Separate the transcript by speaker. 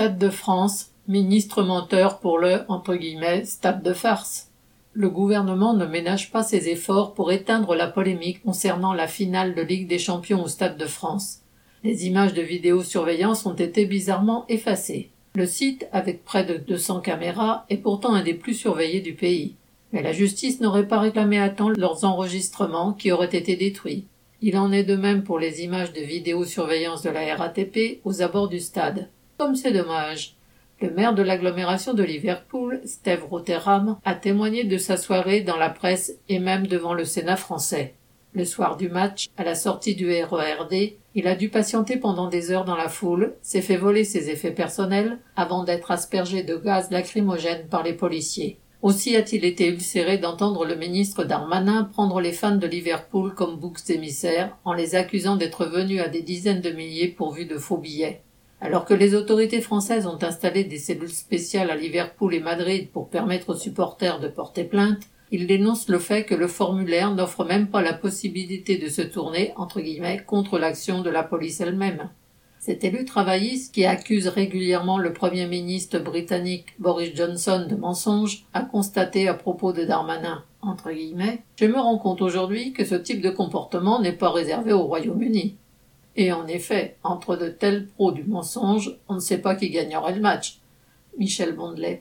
Speaker 1: Stade de France, ministre menteur pour le stade de farce. Le gouvernement ne ménage pas ses efforts pour éteindre la polémique concernant la finale de Ligue des Champions au Stade de France. Les images de vidéosurveillance ont été bizarrement effacées. Le site, avec près de 200 caméras, est pourtant un des plus surveillés du pays. Mais la justice n'aurait pas réclamé à temps leurs enregistrements qui auraient été détruits. Il en est de même pour les images de vidéosurveillance de la RATP aux abords du stade. Comme c'est dommage. Le maire de l'agglomération de Liverpool, Steve Rotherham, a témoigné de sa soirée dans la presse et même devant le Sénat français. Le soir du match, à la sortie du RERD, il a dû patienter pendant des heures dans la foule, s'est fait voler ses effets personnels avant d'être aspergé de gaz lacrymogène par les policiers. Aussi a-t-il été ulcéré d'entendre le ministre Darmanin prendre les fans de Liverpool comme boucs émissaires en les accusant d'être venus à des dizaines de milliers pourvus de faux billets. Alors que les autorités françaises ont installé des cellules spéciales à Liverpool et Madrid pour permettre aux supporters de porter plainte, il dénonce le fait que le formulaire n'offre même pas la possibilité de se tourner, entre guillemets, contre l'action de la police elle-même. Cet élu travailliste, qui accuse régulièrement le Premier ministre britannique Boris Johnson de mensonges, a constaté à propos de Darmanin entre guillemets, Je me rends compte aujourd'hui que ce type de comportement n'est pas réservé au Royaume-Uni. Et en effet, entre de tels pros du mensonge, on ne sait pas qui gagnerait le match. Michel Bondelet.